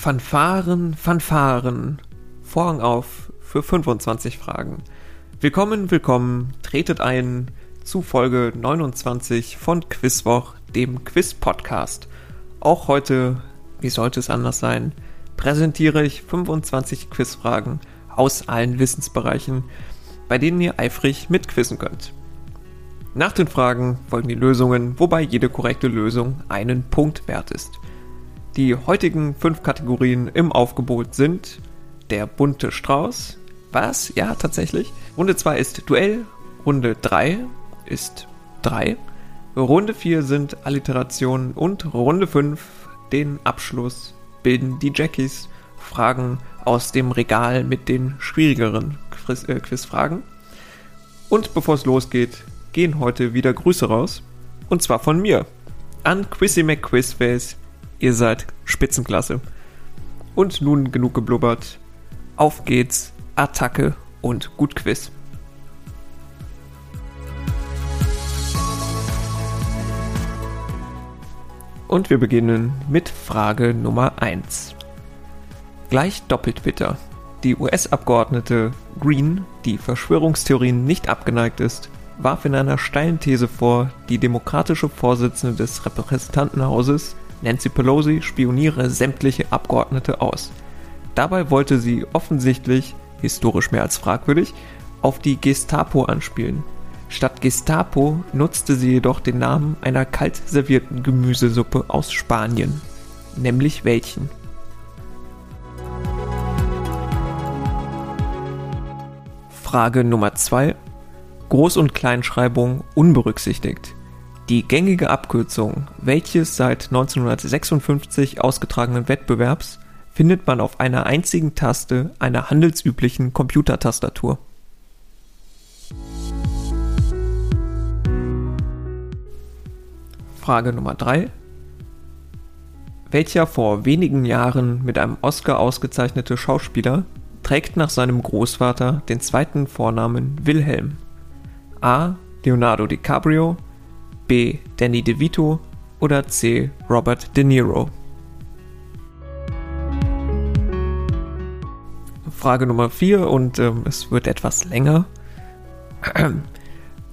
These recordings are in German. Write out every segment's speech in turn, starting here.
Fanfaren, Fanfaren. Vorhang auf für 25 Fragen. Willkommen, willkommen, tretet ein zu Folge 29 von Quizwoch, dem Quiz-Podcast. Auch heute, wie sollte es anders sein, präsentiere ich 25 Quizfragen aus allen Wissensbereichen, bei denen ihr eifrig mitquizzen könnt. Nach den Fragen folgen die Lösungen, wobei jede korrekte Lösung einen Punkt wert ist. Die heutigen fünf Kategorien im Aufgebot sind der bunte Strauß. Was? Ja, tatsächlich. Runde 2 ist Duell. Runde 3 ist 3. Runde 4 sind Alliterationen und Runde 5, den Abschluss, bilden die Jackies. Fragen aus dem Regal mit den schwierigeren Quiz äh, Quizfragen. Und bevor es losgeht, gehen heute wieder Grüße raus. Und zwar von mir an Quizzy McQuizface Ihr seid Spitzenklasse. Und nun genug geblubbert. Auf geht's, Attacke und gut Quiz. Und wir beginnen mit Frage Nummer 1. Gleich doppelt bitter. Die US-Abgeordnete Green, die Verschwörungstheorien nicht abgeneigt ist, warf in einer steilen These vor, die demokratische Vorsitzende des Repräsentantenhauses Nancy Pelosi spioniere sämtliche Abgeordnete aus. Dabei wollte sie offensichtlich, historisch mehr als fragwürdig, auf die Gestapo anspielen. Statt Gestapo nutzte sie jedoch den Namen einer kalt servierten Gemüsesuppe aus Spanien. Nämlich welchen? Frage Nummer 2. Groß- und Kleinschreibung unberücksichtigt. Die gängige Abkürzung welches seit 1956 ausgetragenen Wettbewerbs findet man auf einer einzigen Taste einer handelsüblichen Computertastatur. Frage Nummer 3. Welcher vor wenigen Jahren mit einem Oscar ausgezeichnete Schauspieler trägt nach seinem Großvater den zweiten Vornamen Wilhelm? A. Leonardo DiCaprio, B. Danny DeVito oder C. Robert De Niro? Frage Nummer 4 und ähm, es wird etwas länger.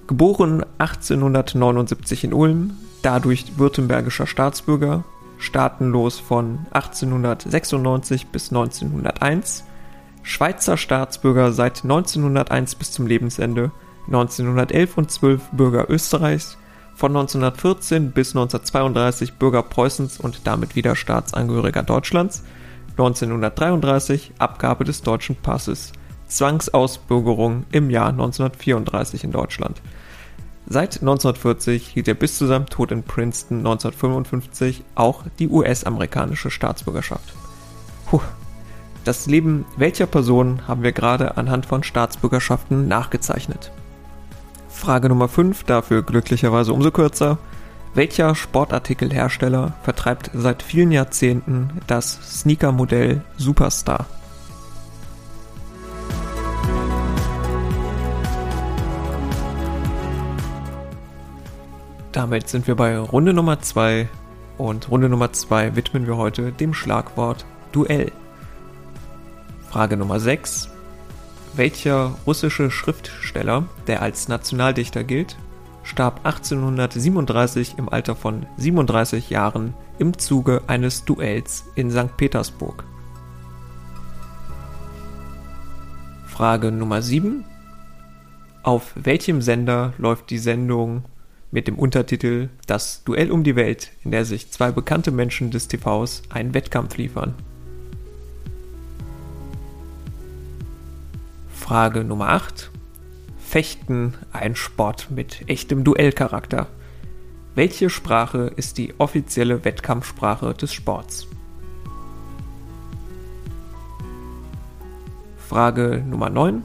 Geboren 1879 in Ulm, dadurch württembergischer Staatsbürger, staatenlos von 1896 bis 1901, Schweizer Staatsbürger seit 1901 bis zum Lebensende, 1911 und 12 Bürger Österreichs, von 1914 bis 1932 Bürger Preußens und damit wieder Staatsangehöriger Deutschlands, 1933 Abgabe des deutschen Passes, Zwangsausbürgerung im Jahr 1934 in Deutschland. Seit 1940 hielt er bis zu seinem Tod in Princeton 1955 auch die US-amerikanische Staatsbürgerschaft. Puh. Das Leben welcher Person haben wir gerade anhand von Staatsbürgerschaften nachgezeichnet? Frage Nummer 5, dafür glücklicherweise umso kürzer. Welcher Sportartikelhersteller vertreibt seit vielen Jahrzehnten das Sneaker-Modell Superstar? Damit sind wir bei Runde Nummer 2 und Runde Nummer 2 widmen wir heute dem Schlagwort Duell. Frage Nummer 6 welcher russische Schriftsteller, der als Nationaldichter gilt, starb 1837 im Alter von 37 Jahren im Zuge eines Duells in St. Petersburg? Frage Nummer 7. Auf welchem Sender läuft die Sendung mit dem Untertitel Das Duell um die Welt, in der sich zwei bekannte Menschen des TVs einen Wettkampf liefern? Frage Nummer 8. Fechten ein Sport mit echtem Duellcharakter. Welche Sprache ist die offizielle Wettkampfsprache des Sports? Frage Nummer 9.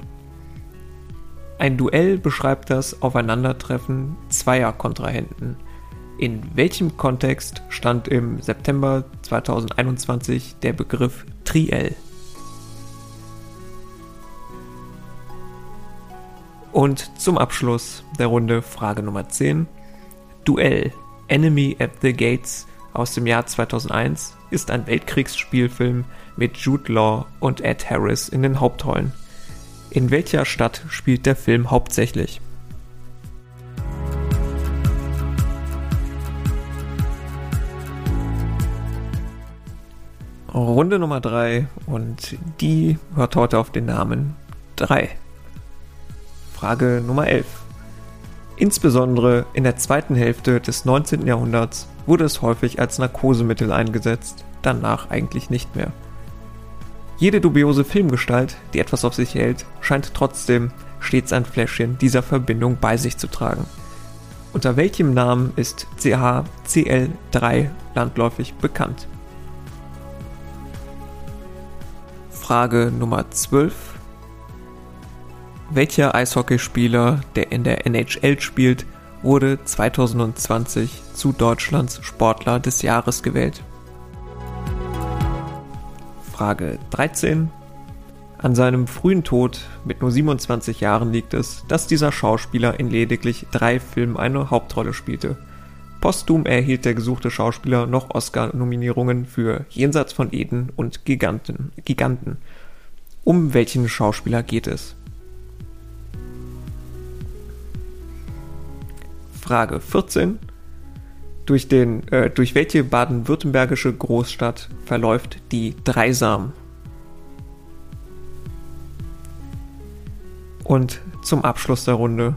Ein Duell beschreibt das Aufeinandertreffen zweier Kontrahenten. In welchem Kontext stand im September 2021 der Begriff Triell? Und zum Abschluss der Runde Frage Nummer 10. Duell Enemy at the Gates aus dem Jahr 2001 ist ein Weltkriegsspielfilm mit Jude Law und Ed Harris in den Hauptrollen. In welcher Stadt spielt der Film hauptsächlich? Runde Nummer 3 und die hört heute auf den Namen 3. Frage Nummer 11. Insbesondere in der zweiten Hälfte des 19. Jahrhunderts wurde es häufig als Narkosemittel eingesetzt, danach eigentlich nicht mehr. Jede dubiose Filmgestalt, die etwas auf sich hält, scheint trotzdem stets ein Fläschchen dieser Verbindung bei sich zu tragen. Unter welchem Namen ist CHCl3 landläufig bekannt? Frage Nummer 12. Welcher Eishockeyspieler, der in der NHL spielt, wurde 2020 zu Deutschlands Sportler des Jahres gewählt? Frage 13. An seinem frühen Tod mit nur 27 Jahren liegt es, dass dieser Schauspieler in lediglich drei Filmen eine Hauptrolle spielte – Posthum erhielt der gesuchte Schauspieler noch Oscar-Nominierungen für Jenseits von Eden und Giganten. Giganten. Um welchen Schauspieler geht es? Frage 14. Durch, den, äh, durch welche baden-württembergische Großstadt verläuft die Dreisam? Und zum Abschluss der Runde,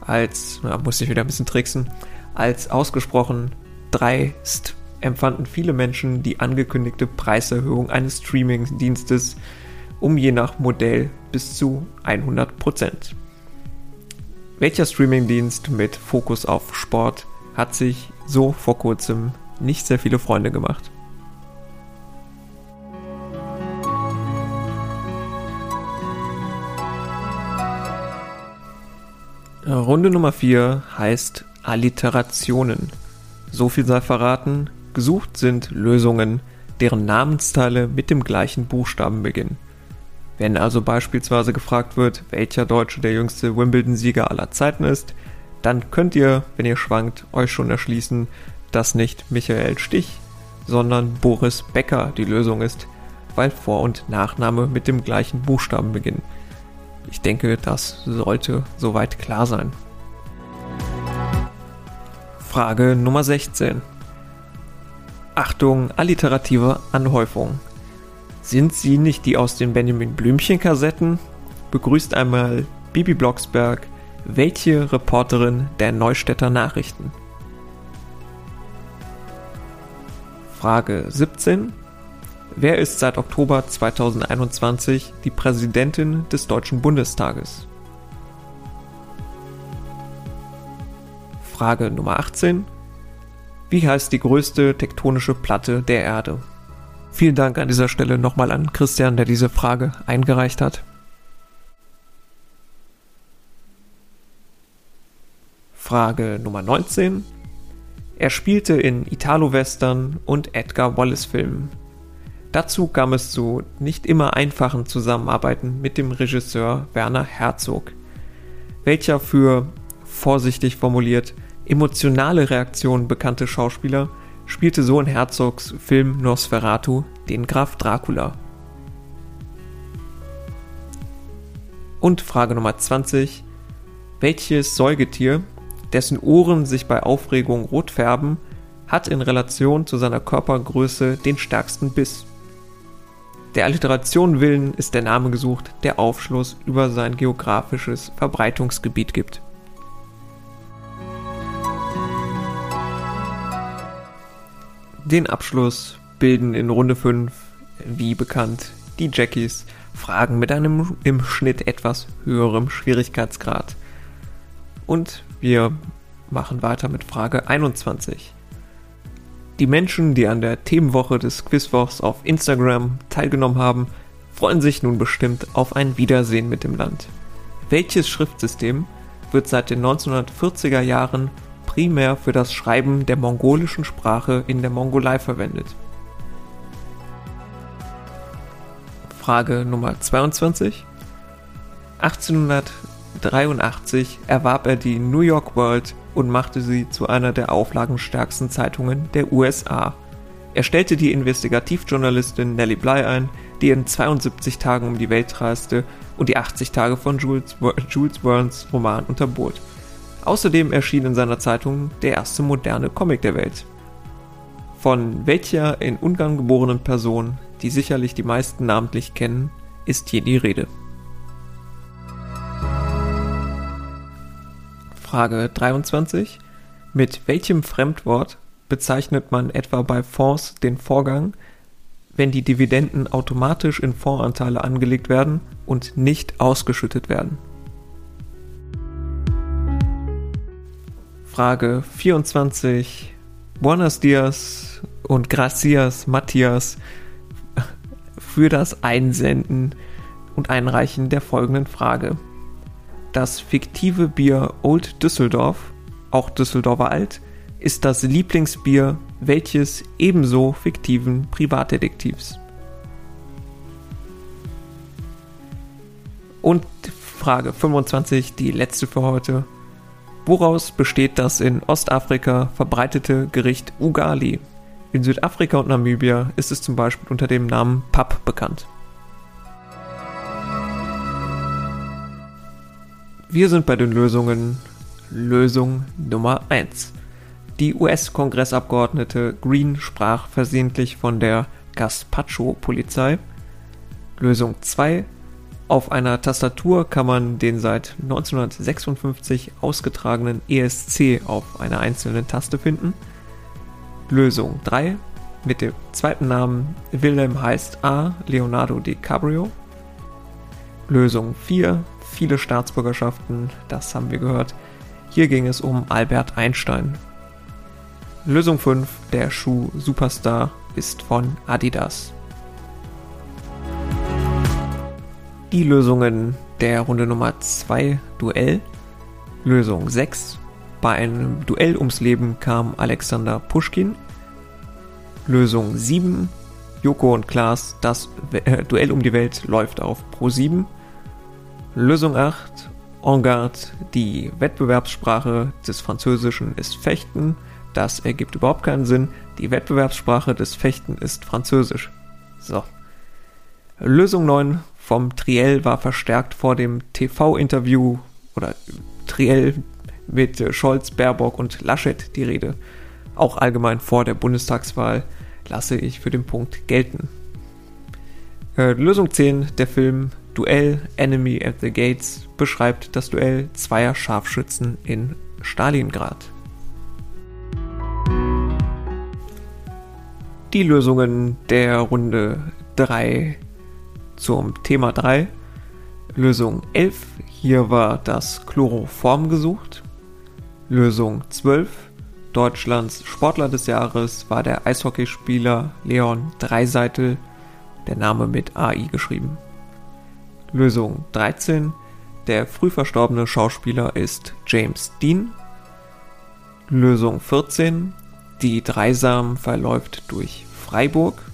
als, na, muss ich wieder ein bisschen tricksen, als ausgesprochen dreist empfanden viele Menschen die angekündigte Preiserhöhung eines Streaming-Dienstes um je nach Modell bis zu 100%. Welcher Streaming-Dienst mit Fokus auf Sport hat sich so vor kurzem nicht sehr viele Freunde gemacht? Runde Nummer 4 heißt Alliterationen. So viel sei verraten, gesucht sind Lösungen, deren Namensteile mit dem gleichen Buchstaben beginnen. Wenn also beispielsweise gefragt wird, welcher Deutsche der jüngste Wimbledon-Sieger aller Zeiten ist, dann könnt ihr, wenn ihr schwankt, euch schon erschließen, dass nicht Michael Stich, sondern Boris Becker die Lösung ist, weil Vor- und Nachname mit dem gleichen Buchstaben beginnen. Ich denke, das sollte soweit klar sein. Frage Nummer 16. Achtung, alliterative Anhäufung. Sind Sie nicht die aus den Benjamin Blümchen-Kassetten? Begrüßt einmal Bibi Blocksberg, welche Reporterin der Neustädter Nachrichten? Frage 17. Wer ist seit Oktober 2021 die Präsidentin des Deutschen Bundestages? Frage Nummer 18. Wie heißt die größte tektonische Platte der Erde? Vielen Dank an dieser Stelle nochmal an Christian, der diese Frage eingereicht hat. Frage Nummer 19. Er spielte in Italo-Western und Edgar Wallace-Filmen. Dazu kam es zu nicht immer einfachen Zusammenarbeiten mit dem Regisseur Werner Herzog, welcher für, vorsichtig formuliert, emotionale Reaktionen bekannte Schauspieler spielte so in Herzogs Film Nosferatu den Graf Dracula. Und Frage Nummer 20. Welches Säugetier, dessen Ohren sich bei Aufregung rot färben, hat in Relation zu seiner Körpergröße den stärksten Biss? Der Alliteration willen ist der Name gesucht, der Aufschluss über sein geografisches Verbreitungsgebiet gibt. Den Abschluss bilden in Runde 5, wie bekannt, die Jackies Fragen mit einem im Schnitt etwas höherem Schwierigkeitsgrad. Und wir machen weiter mit Frage 21. Die Menschen, die an der Themenwoche des Quizwochs auf Instagram teilgenommen haben, freuen sich nun bestimmt auf ein Wiedersehen mit dem Land. Welches Schriftsystem wird seit den 1940er Jahren primär für das Schreiben der mongolischen Sprache in der Mongolei verwendet. Frage Nummer 22. 1983 erwarb er die New York World und machte sie zu einer der auflagenstärksten Zeitungen der USA. Er stellte die Investigativjournalistin Nellie Bly ein, die in 72 Tagen um die Welt reiste und die 80 Tage von Jules, Jules Verne's Roman unterbot. Außerdem erschien in seiner Zeitung der erste moderne Comic der Welt. Von welcher in Ungarn geborenen Person, die sicherlich die meisten namentlich kennen, ist hier die Rede. Frage 23. Mit welchem Fremdwort bezeichnet man etwa bei Fonds den Vorgang, wenn die Dividenden automatisch in Fondsanteile angelegt werden und nicht ausgeschüttet werden? Frage 24. Buenos dias und gracias, Matthias, für das Einsenden und Einreichen der folgenden Frage das fiktive Bier Old Düsseldorf, auch Düsseldorfer Alt, ist das Lieblingsbier welches ebenso fiktiven Privatdetektivs? Und Frage 25, die letzte für heute. Woraus besteht das in Ostafrika verbreitete Gericht Ugali? In Südafrika und Namibia ist es zum Beispiel unter dem Namen Pap bekannt. Wir sind bei den Lösungen. Lösung Nummer 1. Die US-Kongressabgeordnete Green sprach versehentlich von der Gaspacho-Polizei. Lösung 2. Auf einer Tastatur kann man den seit 1956 ausgetragenen ESC auf einer einzelnen Taste finden. Lösung 3. Mit dem zweiten Namen Wilhelm heißt A. Leonardo DiCaprio. Lösung 4 viele Staatsbürgerschaften, das haben wir gehört. Hier ging es um Albert Einstein. Lösung 5, der Schuh Superstar ist von Adidas. Die Lösungen der Runde Nummer 2 Duell. Lösung 6. Bei einem Duell ums Leben kam Alexander Puschkin. Lösung 7. Joko und Klaas, das äh, Duell um die Welt läuft auf Pro 7. Lösung 8. En garde, die Wettbewerbssprache des Französischen ist Fechten. Das ergibt überhaupt keinen Sinn. Die Wettbewerbssprache des Fechten ist Französisch. So. Lösung 9 vom Triell war verstärkt vor dem TV-Interview oder Triell mit Scholz, Baerbock und Laschet die Rede. Auch allgemein vor der Bundestagswahl lasse ich für den Punkt gelten. Äh, Lösung 10, der Film Duell Enemy at the Gates beschreibt das Duell zweier Scharfschützen in Stalingrad. Die Lösungen der Runde 3 zum Thema 3. Lösung 11, hier war das Chloroform gesucht. Lösung 12, Deutschlands Sportler des Jahres war der Eishockeyspieler Leon Dreiseitel, der Name mit AI geschrieben. Lösung 13. Der früh verstorbene Schauspieler ist James Dean. Lösung 14. Die Dreisam verläuft durch Freiburg.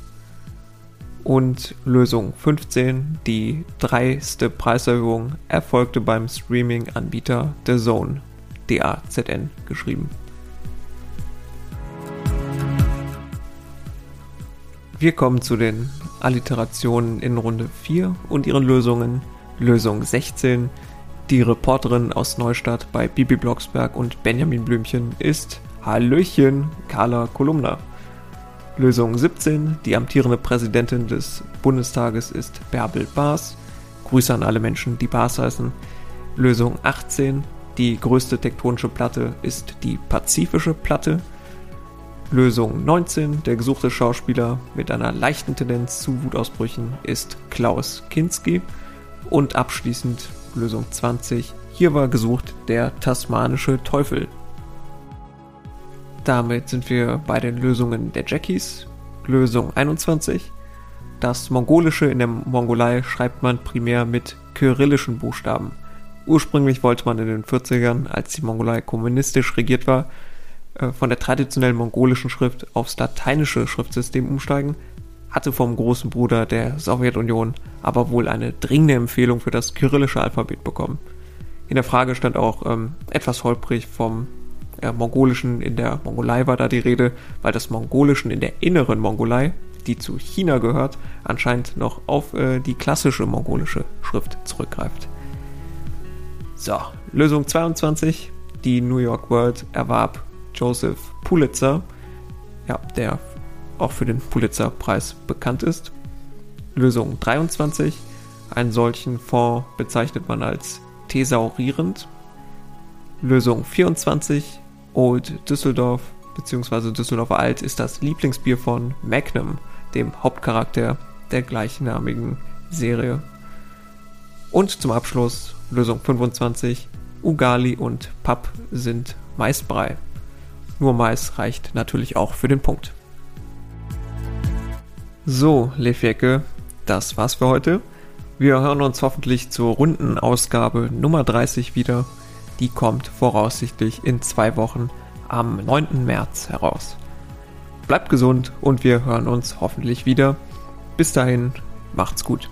Und Lösung 15. Die dreiste Preiserhöhung erfolgte beim Streaming-Anbieter The Zone, DAZN geschrieben. Wir kommen zu den Alliterationen in Runde 4 und ihren Lösungen. Lösung 16. Die Reporterin aus Neustadt bei Bibi Blocksberg und Benjamin Blümchen ist Hallöchen, Carla Kolumna. Lösung 17. Die amtierende Präsidentin des Bundestages ist Bärbel Baas. Grüße an alle Menschen, die Baas heißen. Lösung 18. Die größte tektonische Platte ist die Pazifische Platte. Lösung 19, der gesuchte Schauspieler mit einer leichten Tendenz zu Wutausbrüchen, ist Klaus Kinski. Und abschließend Lösung 20, hier war gesucht der tasmanische Teufel. Damit sind wir bei den Lösungen der Jackies. Lösung 21. Das Mongolische in der Mongolei schreibt man primär mit kyrillischen Buchstaben. Ursprünglich wollte man in den 40ern, als die Mongolei kommunistisch regiert war, äh, von der traditionellen mongolischen Schrift aufs lateinische Schriftsystem umsteigen, hatte vom großen Bruder der Sowjetunion aber wohl eine dringende Empfehlung für das kyrillische Alphabet bekommen. In der Frage stand auch ähm, etwas holprig vom äh, Mongolischen in der Mongolei war da die Rede, weil das Mongolischen in der inneren Mongolei, die zu China gehört, anscheinend noch auf äh, die klassische mongolische Schrift zurückgreift. So, Lösung 22. Die New York World erwarb Joseph Pulitzer, ja, der auch für den Pulitzer-Preis bekannt ist. Lösung 23. Einen solchen Fonds bezeichnet man als thesaurierend. Lösung 24. Old Düsseldorf bzw. Düsseldorfer Alt ist das Lieblingsbier von Magnum, dem Hauptcharakter der gleichnamigen Serie. Und zum Abschluss Lösung 25. Ugali und Papp sind Maisbrei. Nur Mais reicht natürlich auch für den Punkt. So, Lefjecke, das war's für heute. Wir hören uns hoffentlich zur runden Ausgabe Nummer 30 wieder. Die kommt voraussichtlich in zwei Wochen am 9. März heraus. Bleibt gesund und wir hören uns hoffentlich wieder. Bis dahin, macht's gut.